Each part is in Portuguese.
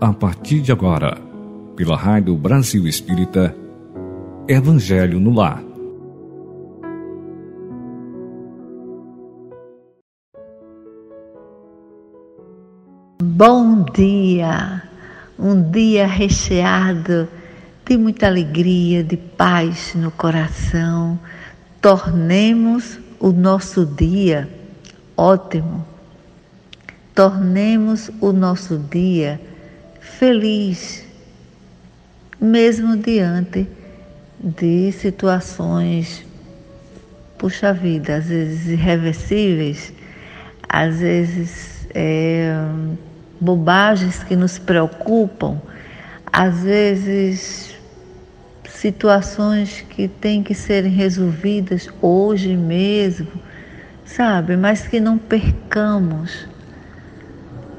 a partir de agora, pela Rádio Brasil Espírita, Evangelho no Lar. Bom dia! Um dia recheado de muita alegria, de paz no coração. Tornemos o nosso dia ótimo. Tornemos o nosso dia feliz, mesmo diante de situações, puxa vida, às vezes irreversíveis, às vezes é, bobagens que nos preocupam, às vezes situações que têm que serem resolvidas hoje mesmo, sabe? Mas que não percamos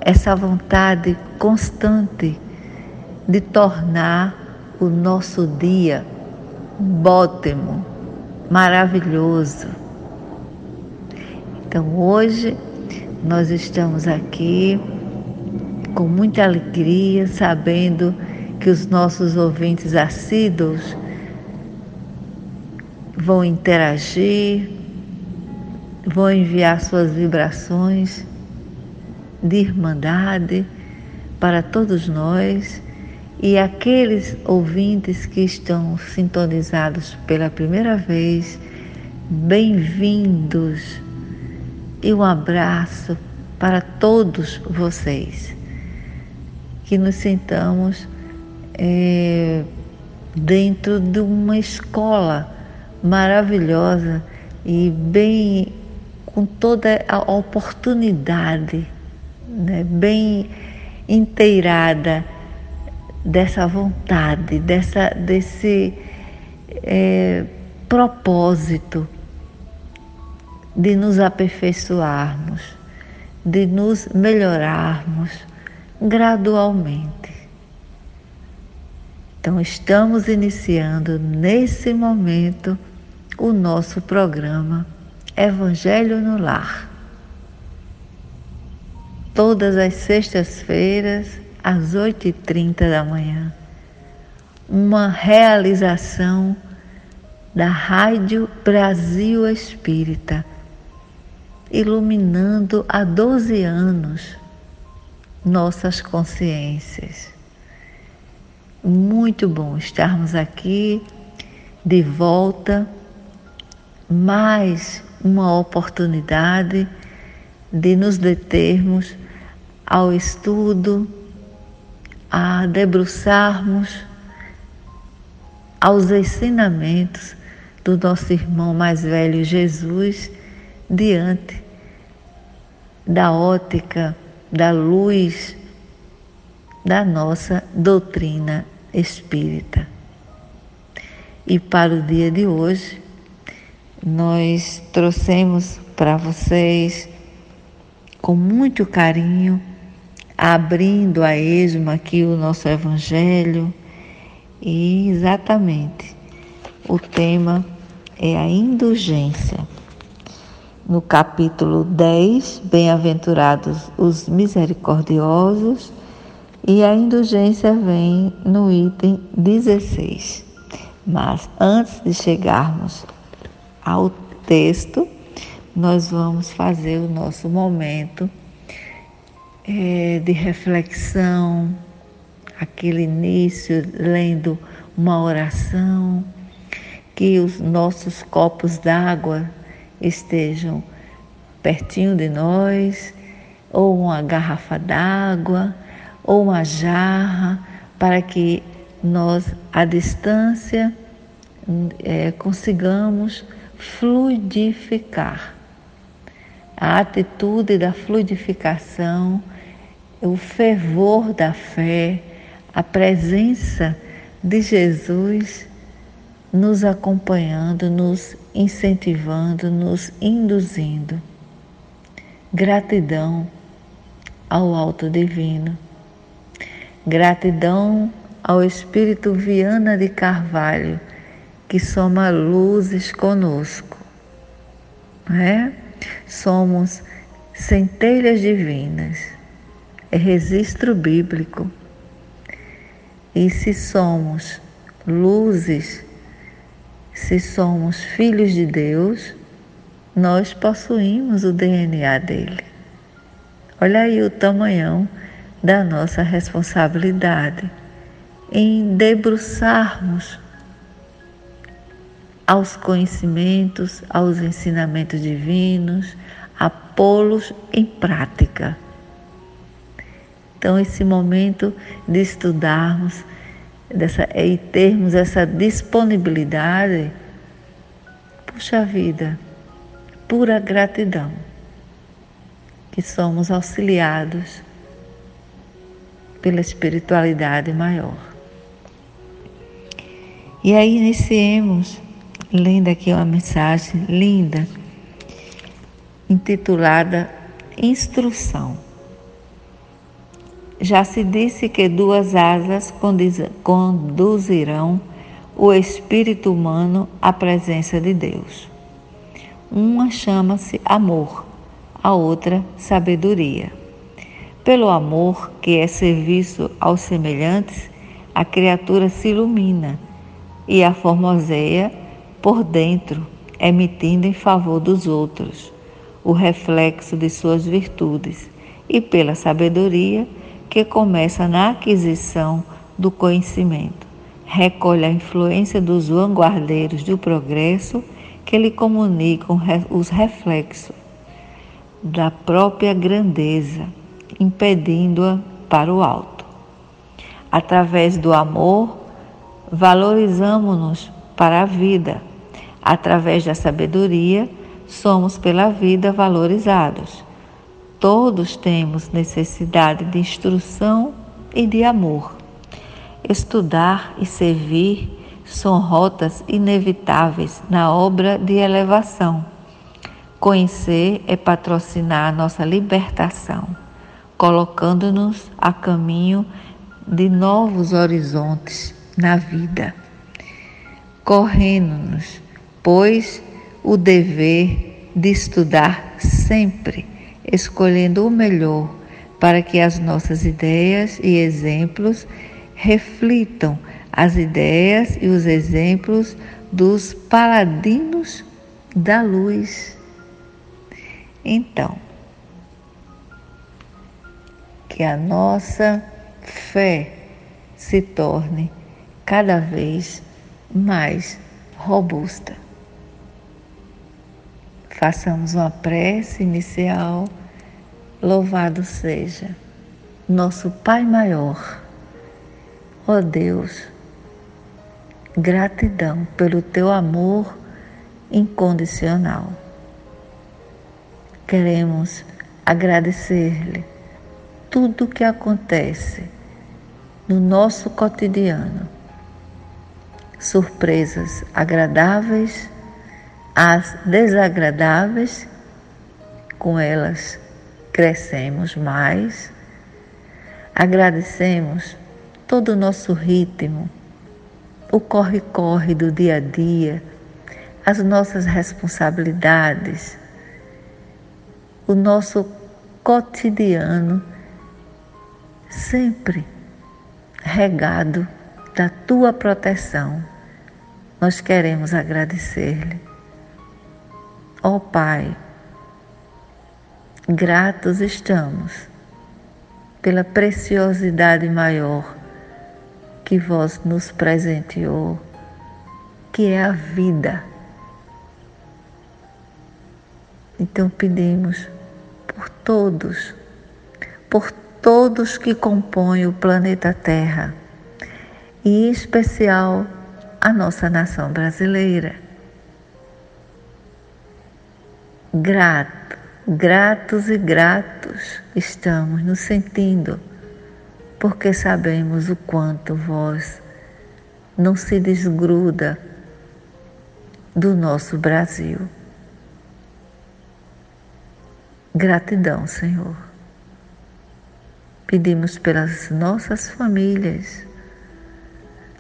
essa vontade constante de tornar o nosso dia bótimo, maravilhoso. Então hoje nós estamos aqui com muita alegria, sabendo que os nossos ouvintes assíduos vão interagir, vão enviar suas vibrações de irmandade para todos nós e aqueles ouvintes que estão sintonizados pela primeira vez, bem-vindos e um abraço para todos vocês. Que nos sintamos é, dentro de uma escola maravilhosa e bem com toda a oportunidade né, bem inteirada dessa vontade, dessa, desse é, propósito de nos aperfeiçoarmos, de nos melhorarmos gradualmente. Então, estamos iniciando nesse momento o nosso programa Evangelho no Lar todas as sextas-feiras, às 8h30 da manhã. Uma realização da Rádio Brasil Espírita, iluminando há 12 anos nossas consciências. Muito bom estarmos aqui de volta, mais uma oportunidade de nos determos ao estudo, a debruçarmos aos ensinamentos do nosso irmão mais velho Jesus diante da ótica, da luz da nossa doutrina espírita. E para o dia de hoje, nós trouxemos para vocês com muito carinho, abrindo a esmo aqui o nosso Evangelho e exatamente o tema é a indulgência. No capítulo 10, Bem-aventurados os misericordiosos, e a indulgência vem no item 16. Mas antes de chegarmos ao texto, nós vamos fazer o nosso momento é, de reflexão, aquele início lendo uma oração, que os nossos copos d'água estejam pertinho de nós, ou uma garrafa d'água, ou uma jarra, para que nós, à distância, é, consigamos fluidificar. A atitude da fluidificação, o fervor da fé, a presença de Jesus nos acompanhando, nos incentivando, nos induzindo. Gratidão ao Alto Divino. Gratidão ao Espírito Viana de Carvalho, que soma luzes conosco. É? Somos centelhas divinas, é registro bíblico E se somos luzes, se somos filhos de Deus, nós possuímos o DNA dele. Olha aí o tamanhão da nossa responsabilidade em debruçarmos aos conhecimentos, aos ensinamentos divinos, a pô-los em prática. Então, esse momento de estudarmos dessa, e termos essa disponibilidade, puxa vida, pura gratidão, que somos auxiliados pela espiritualidade maior. E aí iniciemos lendo aqui uma mensagem linda, intitulada Instrução. Já se disse que duas asas conduzirão o espírito humano à presença de Deus. Uma chama-se amor, a outra sabedoria. Pelo amor, que é serviço aos semelhantes, a criatura se ilumina e a formoseia por dentro, emitindo em favor dos outros o reflexo de suas virtudes, e pela sabedoria que começa na aquisição do conhecimento. Recolhe a influência dos vanguardeiros do progresso que lhe comunicam os reflexos da própria grandeza, impedindo-a para o alto. Através do amor, valorizamos-nos para a vida Através da sabedoria, somos pela vida valorizados. Todos temos necessidade de instrução e de amor. Estudar e servir são rotas inevitáveis na obra de elevação. Conhecer é patrocinar a nossa libertação, colocando-nos a caminho de novos horizontes na vida. Correndo-nos pois o dever de estudar sempre, escolhendo o melhor, para que as nossas ideias e exemplos reflitam as ideias e os exemplos dos paladinos da luz. Então, que a nossa fé se torne cada vez mais robusta. Façamos uma prece inicial. Louvado seja nosso Pai maior. Ó oh Deus, gratidão pelo teu amor incondicional. Queremos agradecer-lhe tudo o que acontece no nosso cotidiano. Surpresas agradáveis as desagradáveis, com elas crescemos mais. Agradecemos todo o nosso ritmo, o corre-corre do dia a dia, as nossas responsabilidades, o nosso cotidiano, sempre regado da tua proteção. Nós queremos agradecer-lhe. Ó oh, Pai, gratos estamos pela preciosidade maior que vós nos presenteou, que é a vida. Então pedimos por todos, por todos que compõem o planeta Terra, e em especial a nossa nação brasileira grato, gratos e gratos estamos nos sentindo, porque sabemos o quanto vós não se desgruda do nosso Brasil. Gratidão, Senhor. Pedimos pelas nossas famílias,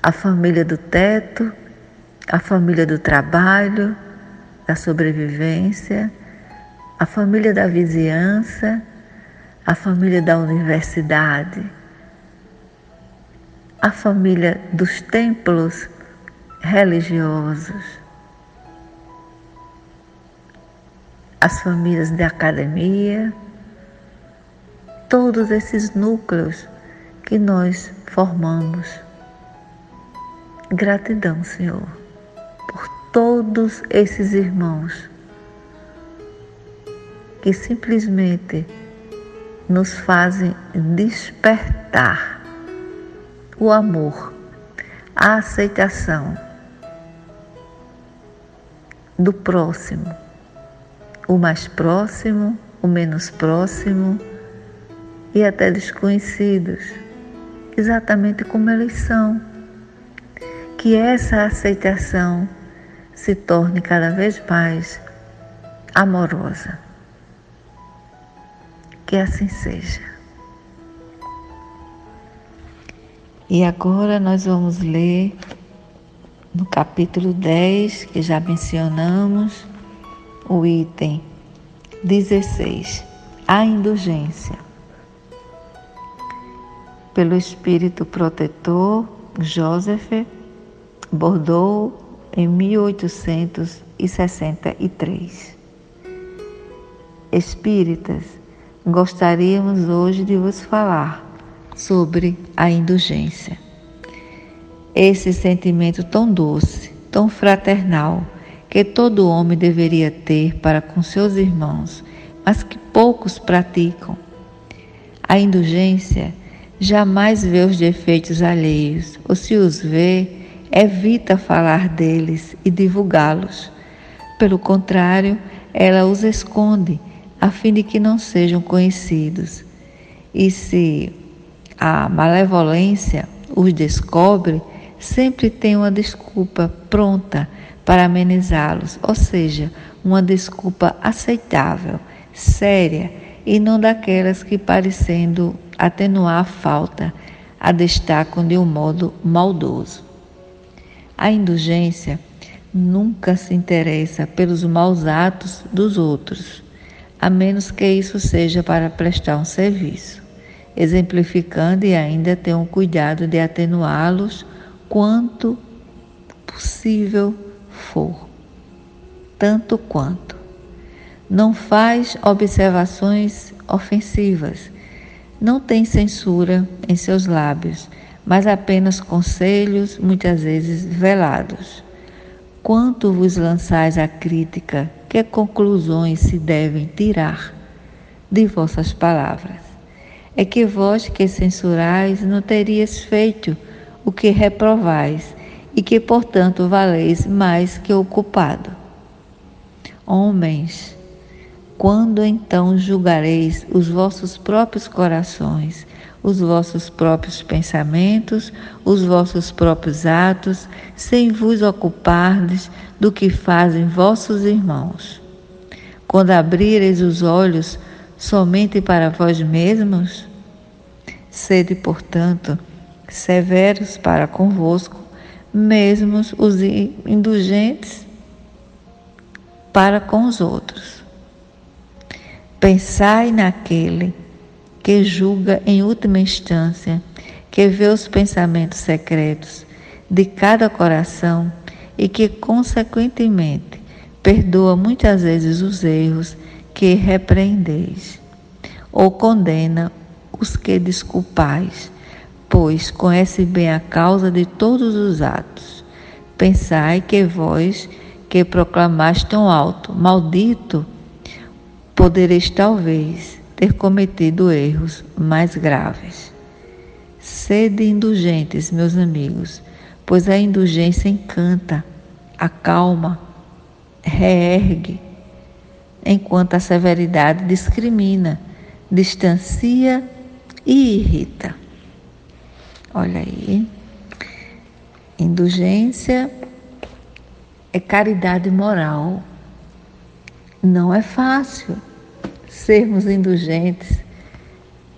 a família do teto, a família do trabalho, da sobrevivência, a família da vizinhança, a família da universidade. a família dos templos religiosos, as famílias de academia, todos esses núcleos que nós formamos. Gratidão, Senhor, por todos esses irmãos que simplesmente nos fazem despertar o amor, a aceitação do próximo, o mais próximo, o menos próximo e até desconhecidos, exatamente como eles são. Que essa aceitação se torne cada vez mais amorosa. Que assim seja. E agora nós vamos ler no capítulo 10, que já mencionamos, o item 16, a indulgência. Pelo Espírito Protetor, Joseph Bordeaux, em 1863. Espíritas, gostaríamos hoje de vos falar sobre a indulgência. Esse sentimento tão doce, tão fraternal, que todo homem deveria ter para com seus irmãos, mas que poucos praticam. A indulgência jamais vê os defeitos alheios, ou se os vê, evita falar deles e divulgá-los. Pelo contrário, ela os esconde a fim de que não sejam conhecidos. E se a malevolência os descobre, sempre tem uma desculpa pronta para amenizá-los, ou seja, uma desculpa aceitável, séria e não daquelas que, parecendo atenuar a falta, a destacam de um modo maldoso. A indulgência nunca se interessa pelos maus atos dos outros a menos que isso seja para prestar um serviço, exemplificando e ainda ter um cuidado de atenuá-los quanto possível for, tanto quanto. Não faz observações ofensivas, não tem censura em seus lábios, mas apenas conselhos, muitas vezes velados. Quanto vos lançais a crítica que conclusões se devem tirar de vossas palavras? É que vós que censurais não terias feito o que reprovais e que, portanto, valeis mais que o culpado. Homens, quando então julgareis os vossos próprios corações, os vossos próprios pensamentos, os vossos próprios atos, sem vos ocupardes do que fazem vossos irmãos. Quando abrireis os olhos somente para vós mesmos, sede, portanto, severos para convosco, mesmos os indulgentes para com os outros. Pensai naquele que julga em última instância, que vê os pensamentos secretos de cada coração e que, consequentemente, perdoa muitas vezes os erros que repreendeis, ou condena os que desculpais, pois conhece bem a causa de todos os atos. Pensai que vós, que proclamaste tão alto, maldito, podereis talvez ter cometido erros mais graves. Sede indulgentes, meus amigos, pois a indulgência encanta, acalma, reergue, enquanto a severidade discrimina, distancia e irrita. Olha aí. Indulgência é caridade moral. Não é fácil sermos indulgentes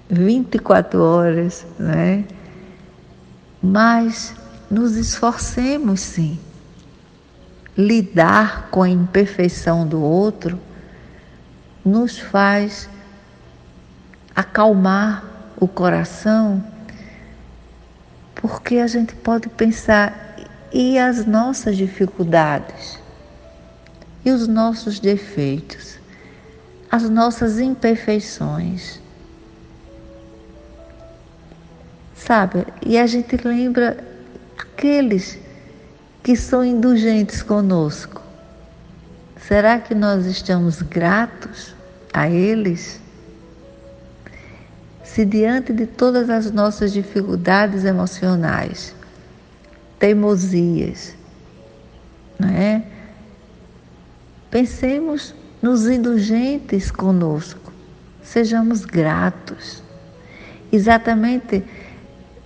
24 horas, né? Mas nos esforcemos sim. Lidar com a imperfeição do outro nos faz acalmar o coração, Porque a gente pode pensar e as nossas dificuldades, e os nossos defeitos, as nossas imperfeições. Sabe? E a gente lembra aqueles que são indulgentes conosco. Será que nós estamos gratos a eles? Se diante de todas as nossas dificuldades emocionais, teimosias, não é? Pensemos nos indulgentes conosco, sejamos gratos. Exatamente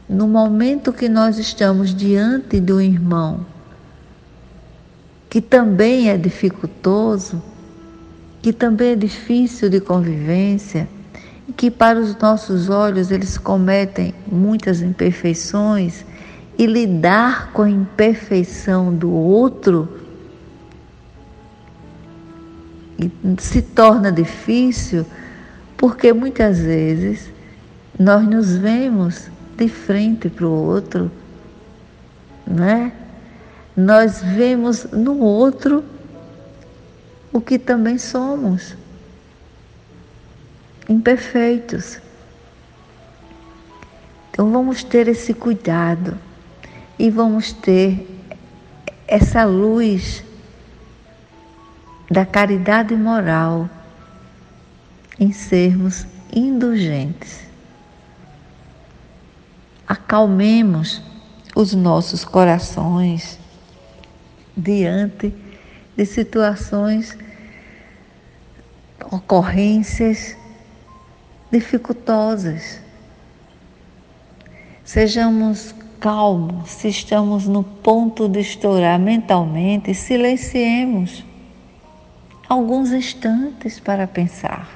no momento que nós estamos diante do irmão, que também é dificultoso, que também é difícil de convivência, e que para os nossos olhos eles cometem muitas imperfeições, e lidar com a imperfeição do outro se torna difícil porque muitas vezes nós nos vemos de frente para o outro, né? Nós vemos no outro o que também somos, imperfeitos. Então vamos ter esse cuidado e vamos ter essa luz da caridade moral em sermos indulgentes acalmemos os nossos corações diante de situações, ocorrências dificultosas. Sejamos calmos, se estamos no ponto de estourar mentalmente, silenciemos alguns instantes para pensar.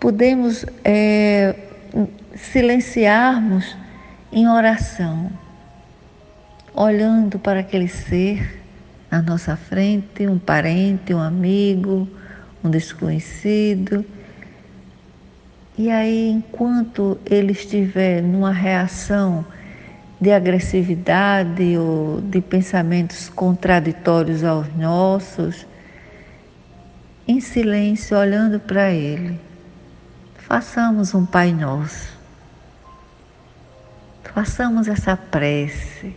Podemos é, silenciarmos em oração, olhando para aquele ser na nossa frente, um parente, um amigo, um desconhecido. E aí, enquanto ele estiver numa reação de agressividade ou de pensamentos contraditórios aos nossos, em silêncio, olhando para ele, façamos um Pai Nosso. Façamos essa prece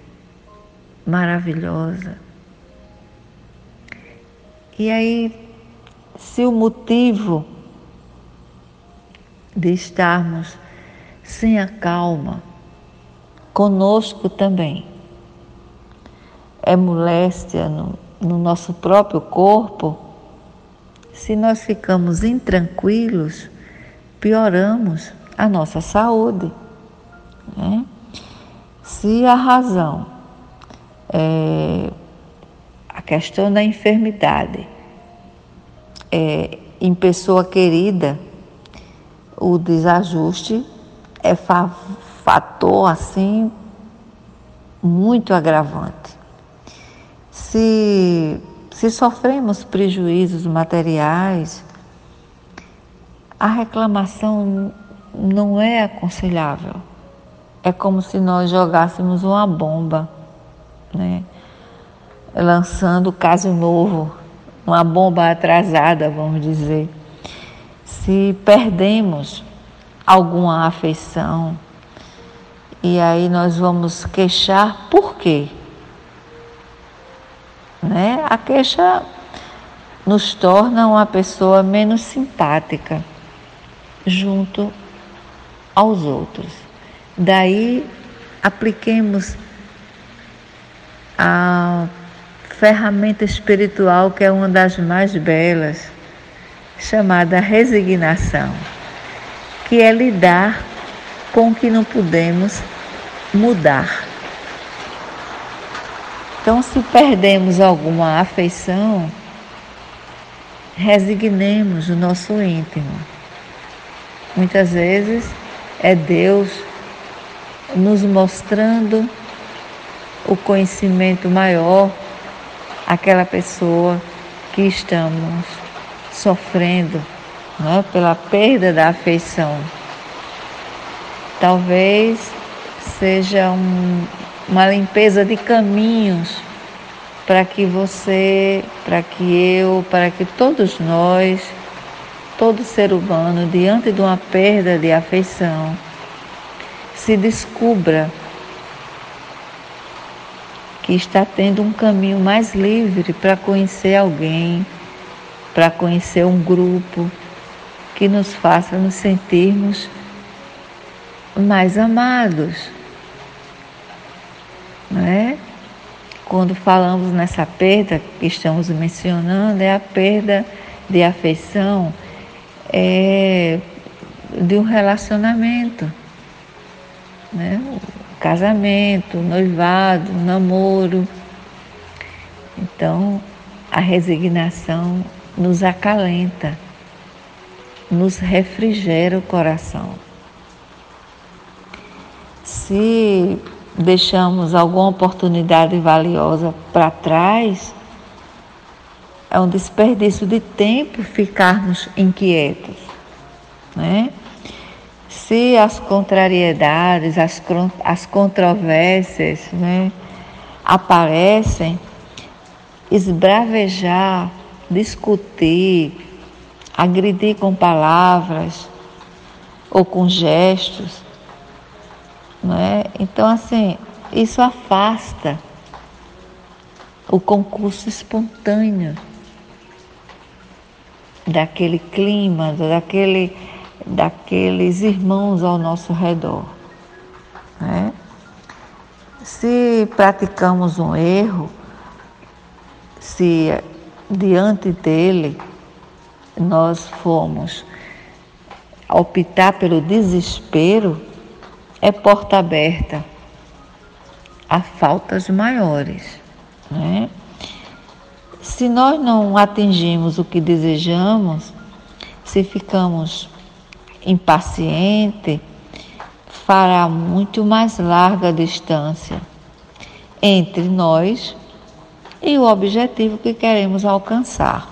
maravilhosa. E aí, se o motivo de estarmos sem a calma, conosco também, é moléstia no, no nosso próprio corpo, se nós ficamos intranquilos, pioramos a nossa saúde. Né? Se a razão é a questão da enfermidade é, em pessoa querida, o desajuste é fator assim muito agravante. Se, se sofremos prejuízos materiais, a reclamação não é aconselhável é como se nós jogássemos uma bomba, né? lançando caso novo, uma bomba atrasada, vamos dizer. Se perdemos alguma afeição, e aí nós vamos queixar por quê? Né? A queixa nos torna uma pessoa menos simpática junto aos outros. Daí apliquemos a ferramenta espiritual que é uma das mais belas, chamada resignação, que é lidar com o que não podemos mudar. Então, se perdemos alguma afeição, resignemos o nosso íntimo. Muitas vezes é Deus nos mostrando o conhecimento maior àquela pessoa que estamos sofrendo né, pela perda da afeição. Talvez seja um, uma limpeza de caminhos para que você, para que eu, para que todos nós, todo ser humano, diante de uma perda de afeição, se descubra que está tendo um caminho mais livre para conhecer alguém, para conhecer um grupo que nos faça nos sentirmos mais amados. Não é? Quando falamos nessa perda que estamos mencionando, é a perda de afeição é, de um relacionamento. Né? casamento, noivado, namoro. Então, a resignação nos acalenta, nos refrigera o coração. Se deixamos alguma oportunidade valiosa para trás, é um desperdício de tempo ficarmos inquietos, né? se as contrariedades, as, as controvérsias né, aparecem, esbravejar, discutir, agredir com palavras ou com gestos, não é? Então, assim, isso afasta o concurso espontâneo daquele clima, daquele daqueles irmãos ao nosso redor. Né? Se praticamos um erro, se diante dele nós formos optar pelo desespero, é porta aberta a faltas maiores. Né? Se nós não atingimos o que desejamos, se ficamos impaciente, fará muito mais larga distância entre nós e o objetivo que queremos alcançar.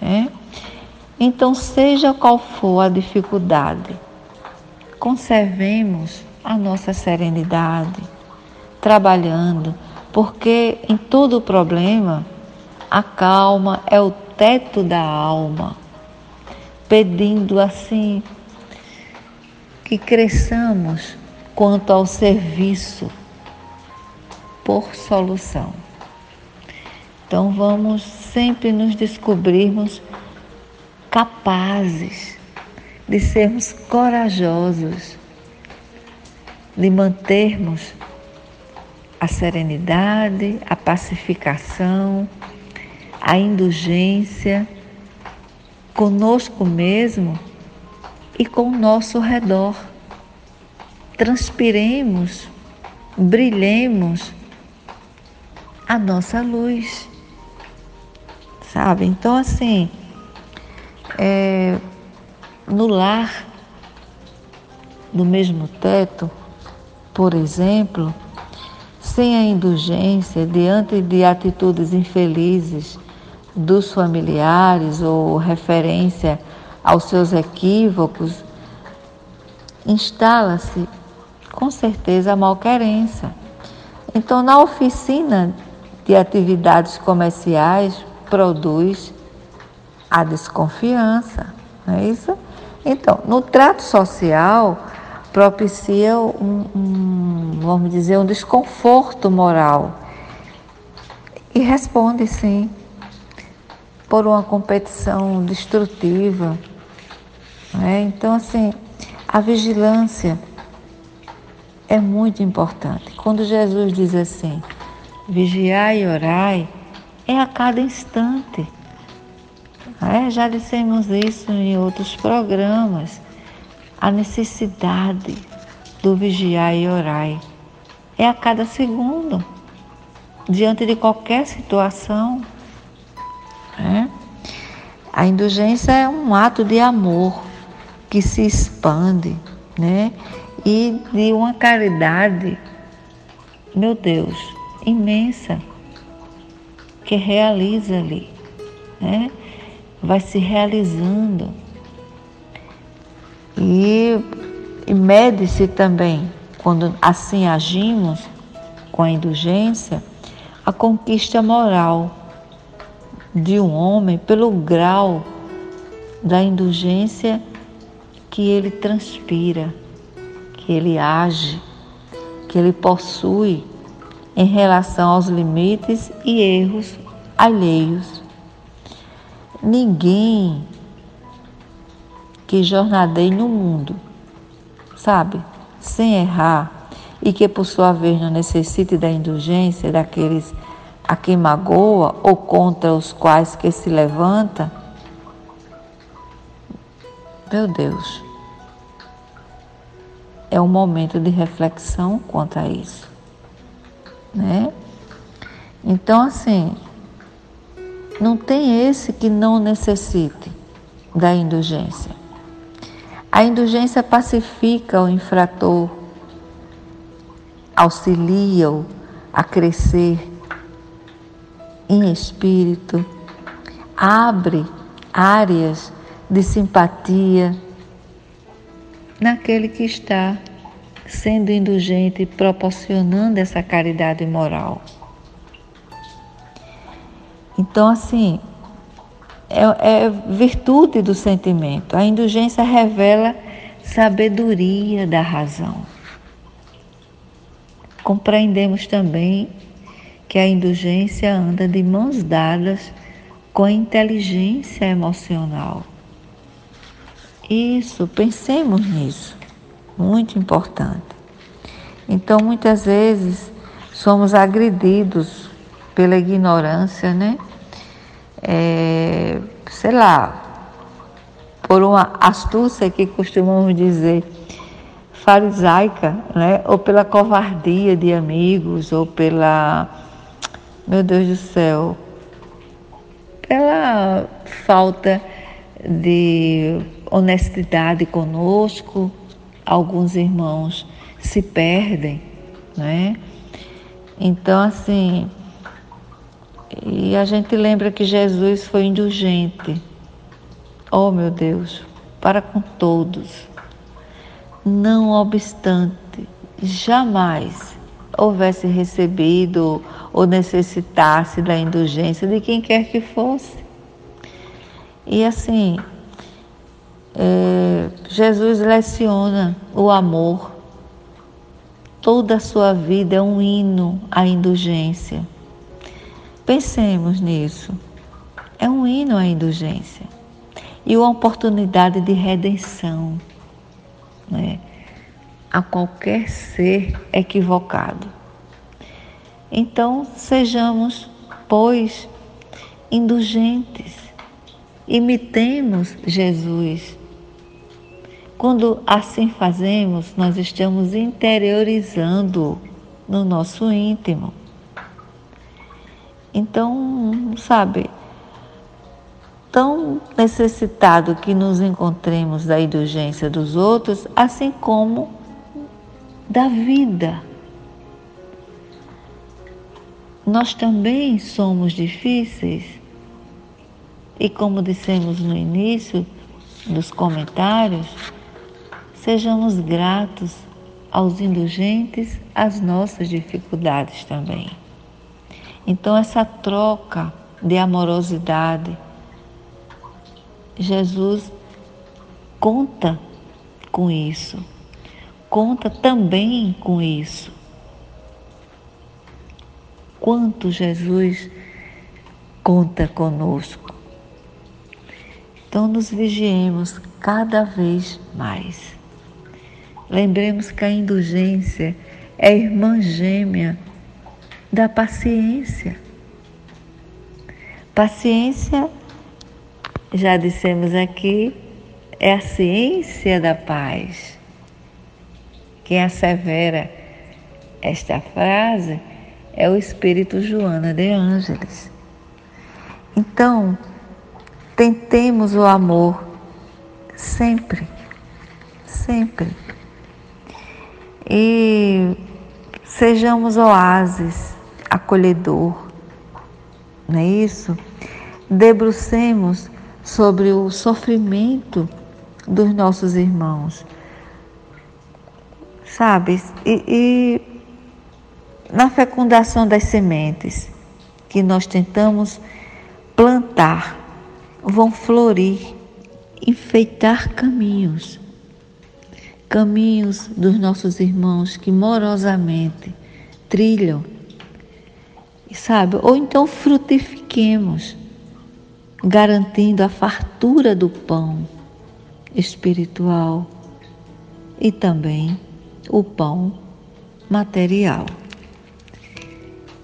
Né? Então, seja qual for a dificuldade, conservemos a nossa serenidade, trabalhando, porque em todo problema a calma é o teto da alma, pedindo assim que cresçamos quanto ao serviço por solução. Então vamos sempre nos descobrirmos capazes de sermos corajosos, de mantermos a serenidade, a pacificação, a indulgência conosco mesmo e com o nosso redor. Transpiremos, brilhemos a nossa luz. Sabe? Então, assim, é, no lar, no mesmo teto, por exemplo, sem a indulgência diante de atitudes infelizes dos familiares ou referência aos seus equívocos, instala-se com certeza a malquerença. Então, na oficina de atividades comerciais, produz a desconfiança, não é isso? Então, no trato social, propicia um, um, vamos dizer, um desconforto moral. E responde sim, por uma competição destrutiva, é? Então, assim, a vigilância é muito importante. Quando Jesus diz assim, vigiai e orai, é a cada instante. É, já dissemos isso em outros programas. A necessidade do vigiar e orar é a cada segundo, diante de qualquer situação. É? A indulgência é um ato de amor que se expande, né? E de uma caridade, meu Deus, imensa, que realiza ali, né? Vai se realizando. E, e mede-se também quando assim agimos com a indulgência, a conquista moral de um homem pelo grau da indulgência que ele transpira, que ele age, que ele possui em relação aos limites e erros alheios. Ninguém que jornadeie no mundo, sabe, sem errar, e que por sua vez não necessite da indulgência daqueles a quem magoa ou contra os quais que se levanta, meu Deus, é um momento de reflexão quanto a isso, né? Então, assim, não tem esse que não necessite da indulgência. A indulgência pacifica o infrator, auxilia-o a crescer em espírito, abre áreas de simpatia naquele que está sendo indulgente proporcionando essa caridade moral. Então, assim, é, é virtude do sentimento. A indulgência revela sabedoria da razão. Compreendemos também que a indulgência anda de mãos dadas com a inteligência emocional. Isso, pensemos nisso, muito importante. Então, muitas vezes somos agredidos pela ignorância, né? É, sei lá, por uma astúcia que costumamos dizer farisaica, né? Ou pela covardia de amigos, ou pela, meu Deus do céu, pela falta de honestidade conosco, alguns irmãos se perdem, né? Então, assim, e a gente lembra que Jesus foi indulgente. Oh, meu Deus, para com todos. Não obstante, jamais houvesse recebido ou necessitasse da indulgência de quem quer que fosse. E assim, é, Jesus leciona o amor. Toda a sua vida é um hino à indulgência. Pensemos nisso. É um hino à indulgência e uma oportunidade de redenção né, a qualquer ser equivocado. Então, sejamos, pois, indulgentes, imitemos Jesus. Quando assim fazemos, nós estamos interiorizando no nosso íntimo. Então, sabe, tão necessitado que nos encontremos da indulgência dos outros, assim como da vida. Nós também somos difíceis e, como dissemos no início dos comentários, sejamos gratos aos indulgentes às nossas dificuldades também. Então, essa troca de amorosidade, Jesus conta com isso, conta também com isso. Quanto Jesus conta conosco. Então, nos vigiemos cada vez mais. Lembremos que a indulgência é irmã gêmea da paciência. Paciência, já dissemos aqui, é a ciência da paz. Quem assevera esta frase é o Espírito Joana de Ângeles. Então, tentemos o amor sempre, sempre. E sejamos oásis acolhedor, não é isso? Debrucemos sobre o sofrimento dos nossos irmãos. sabe? E, e na fecundação das sementes que nós tentamos plantar, vão florir, enfeitar caminhos, caminhos dos nossos irmãos que morosamente trilham, sabe? Ou então frutifiquemos, garantindo a fartura do pão espiritual e também o pão material.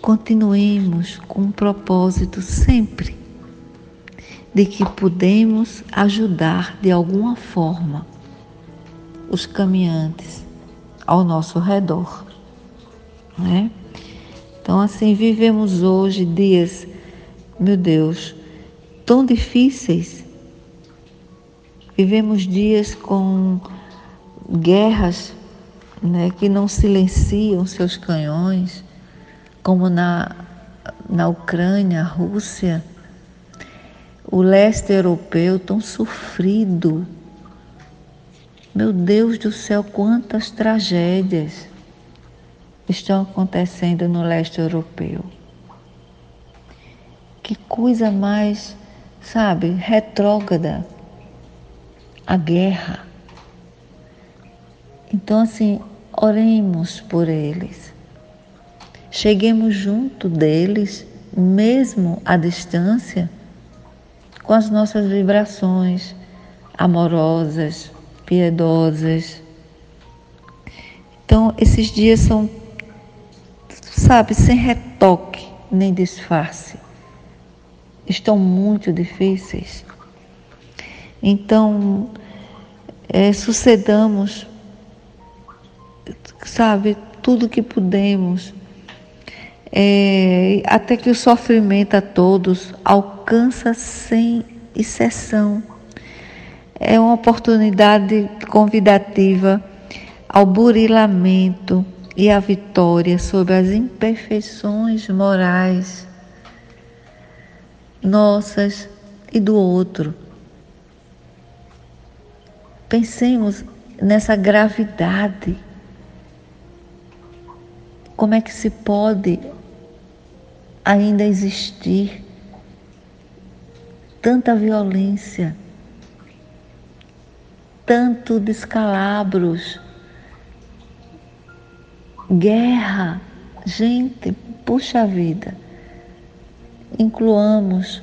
Continuemos com um propósito sempre de que podemos ajudar de alguma forma os caminhantes ao nosso redor. Né? Então, assim, vivemos hoje dias, meu Deus, tão difíceis. Vivemos dias com guerras né, que não silenciam seus canhões, como na, na Ucrânia, Rússia, o leste europeu tão sofrido. Meu Deus do céu, quantas tragédias estão acontecendo no leste europeu. Que coisa mais, sabe, retrógrada a guerra. Então, assim, oremos por eles. Cheguemos junto deles, mesmo à distância, com as nossas vibrações amorosas, piedosas. Então, esses dias são, sabe, sem retoque nem disfarce. Estão muito difíceis. Então, é, sucedamos sabe, tudo que podemos, é, até que o sofrimento a todos alcança sem exceção. É uma oportunidade convidativa ao burilamento e à vitória sobre as imperfeições morais nossas e do outro. Pensemos nessa gravidade como é que se pode ainda existir tanta violência, tanto descalabros, guerra? Gente, puxa vida, incluamos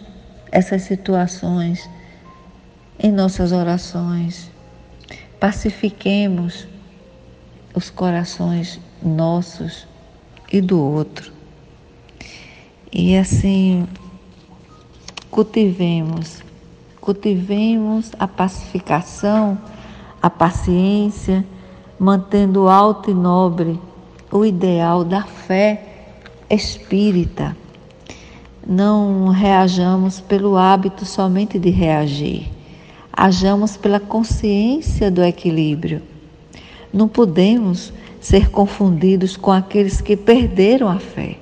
essas situações em nossas orações, pacifiquemos os corações nossos e do outro. E assim, cultivemos, cultivemos a pacificação, a paciência, mantendo alto e nobre o ideal da fé espírita. Não reajamos pelo hábito somente de reagir, hajamos pela consciência do equilíbrio. Não podemos ser confundidos com aqueles que perderam a fé.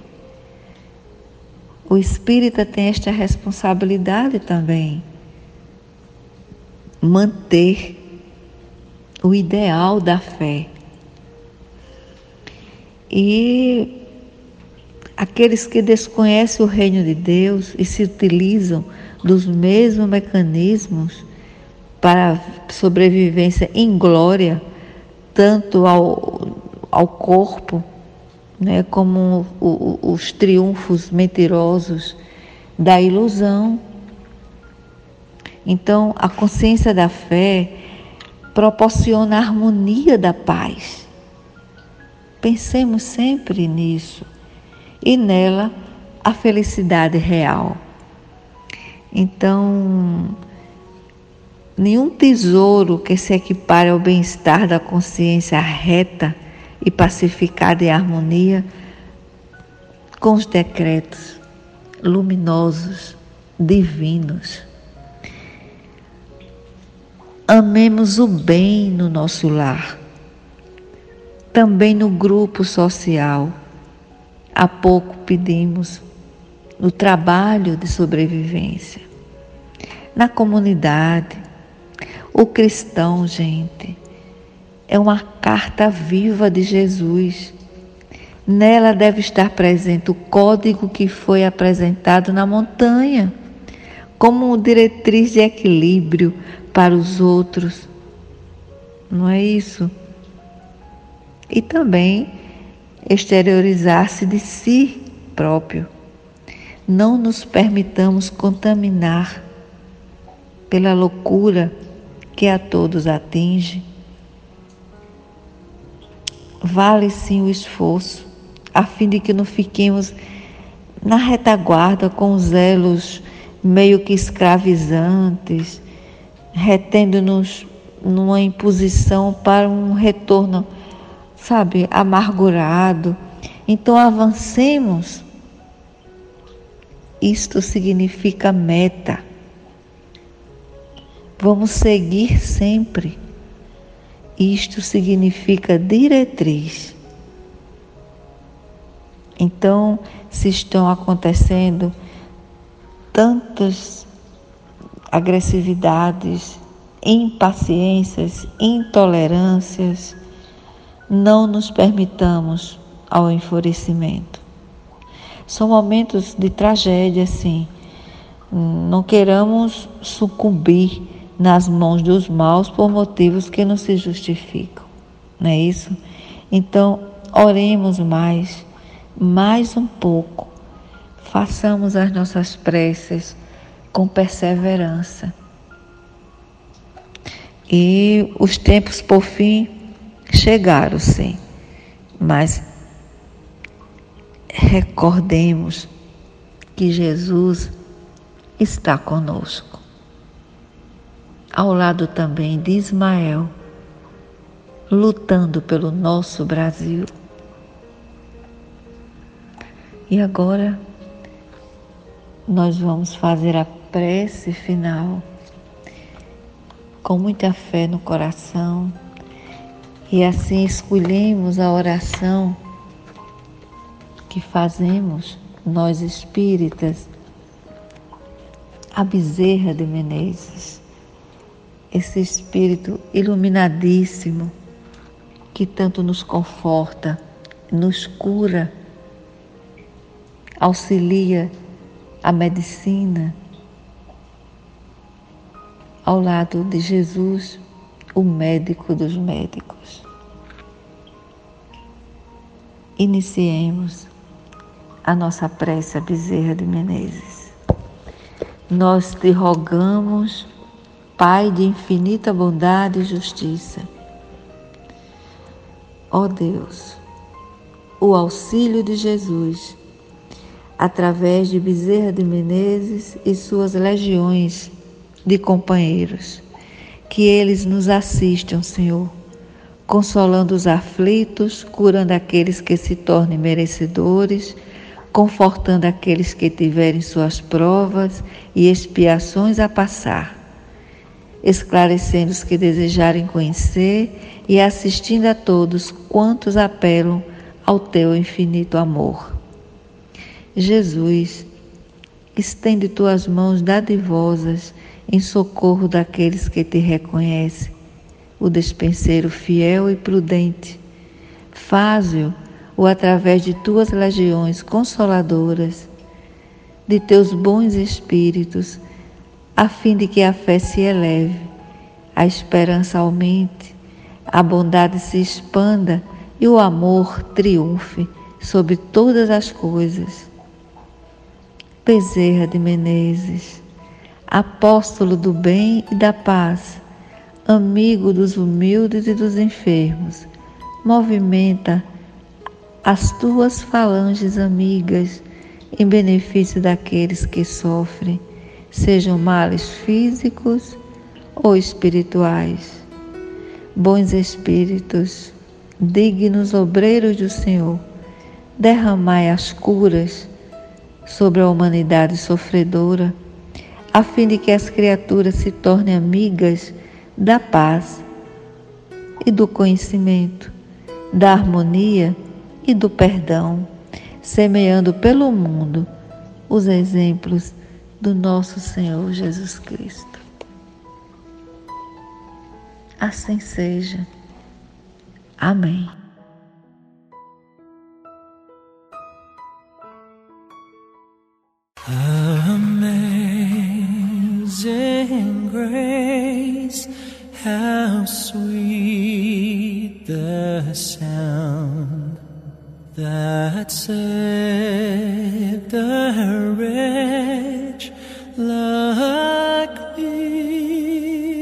O espírita tem esta responsabilidade também. Manter o ideal da fé. E aqueles que desconhecem o reino de Deus e se utilizam dos mesmos mecanismos para sobrevivência em glória, tanto ao ao corpo, né, como o, o, os triunfos mentirosos da ilusão. Então, a consciência da fé proporciona a harmonia da paz. Pensemos sempre nisso e nela a felicidade real. Então, nenhum tesouro que se equipare ao bem-estar da consciência reta e pacificada em harmonia com os decretos luminosos, divinos. Amemos o bem no nosso lar, também no grupo social. Há pouco pedimos no trabalho de sobrevivência, na comunidade. O cristão, gente, é uma carta viva de Jesus. Nela deve estar presente o código que foi apresentado na montanha, como diretriz de equilíbrio para os outros. Não é isso? E também exteriorizar-se de si próprio. Não nos permitamos contaminar pela loucura que a todos atinge. Vale sim o esforço, a fim de que não fiquemos na retaguarda com os elos meio que escravizantes, retendo-nos numa imposição para um retorno, sabe, amargurado. Então avancemos. Isto significa meta. Vamos seguir sempre. Isto significa diretriz. Então, se estão acontecendo tantas agressividades, impaciências, intolerâncias, não nos permitamos ao enfurecimento. São momentos de tragédia, sim. Não queiramos sucumbir nas mãos dos maus por motivos que não se justificam. Não é isso? Então, oremos mais, mais um pouco. Façamos as nossas preces com perseverança. E os tempos, por fim, chegaram, sim. Mas recordemos que Jesus está conosco. Ao lado também de Ismael, lutando pelo nosso Brasil. E agora nós vamos fazer a prece final com muita fé no coração e assim escolhemos a oração que fazemos nós espíritas, a Bezerra de Menezes, esse espírito iluminadíssimo que tanto nos conforta, nos cura, auxilia a medicina, ao lado de Jesus, o médico dos médicos. Iniciemos a nossa prece a Bezerra de Menezes. Nós te rogamos, Pai de infinita bondade e justiça. Ó Deus, o auxílio de Jesus, através de Bezerra de Menezes e suas legiões de companheiros, que eles nos assistam, Senhor, consolando os aflitos, curando aqueles que se tornem merecedores confortando aqueles que tiverem suas provas e expiações a passar, esclarecendo os que desejarem conhecer e assistindo a todos quantos apelam ao teu infinito amor. Jesus, estende tuas mãos dadivosas em socorro daqueles que te reconhecem, o despenseiro fiel e prudente. Faz-o ou através de tuas legiões consoladoras, de teus bons espíritos, a fim de que a fé se eleve, a esperança aumente, a bondade se expanda e o amor triunfe sobre todas as coisas. Bezerra de Menezes, apóstolo do bem e da paz, amigo dos humildes e dos enfermos, movimenta as tuas falanges amigas em benefício daqueles que sofrem, sejam males físicos ou espirituais. Bons espíritos, dignos obreiros do Senhor, derramai as curas sobre a humanidade sofredora, a fim de que as criaturas se tornem amigas da paz e do conhecimento, da harmonia e do perdão, semeando pelo mundo os exemplos do nosso Senhor Jesus Cristo. Assim seja. Amém. Amazing grace. How sweet the sound that saved a wretch like me.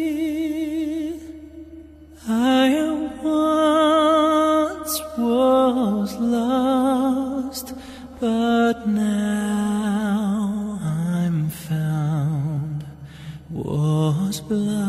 I once was lost, but now I'm found. Was blind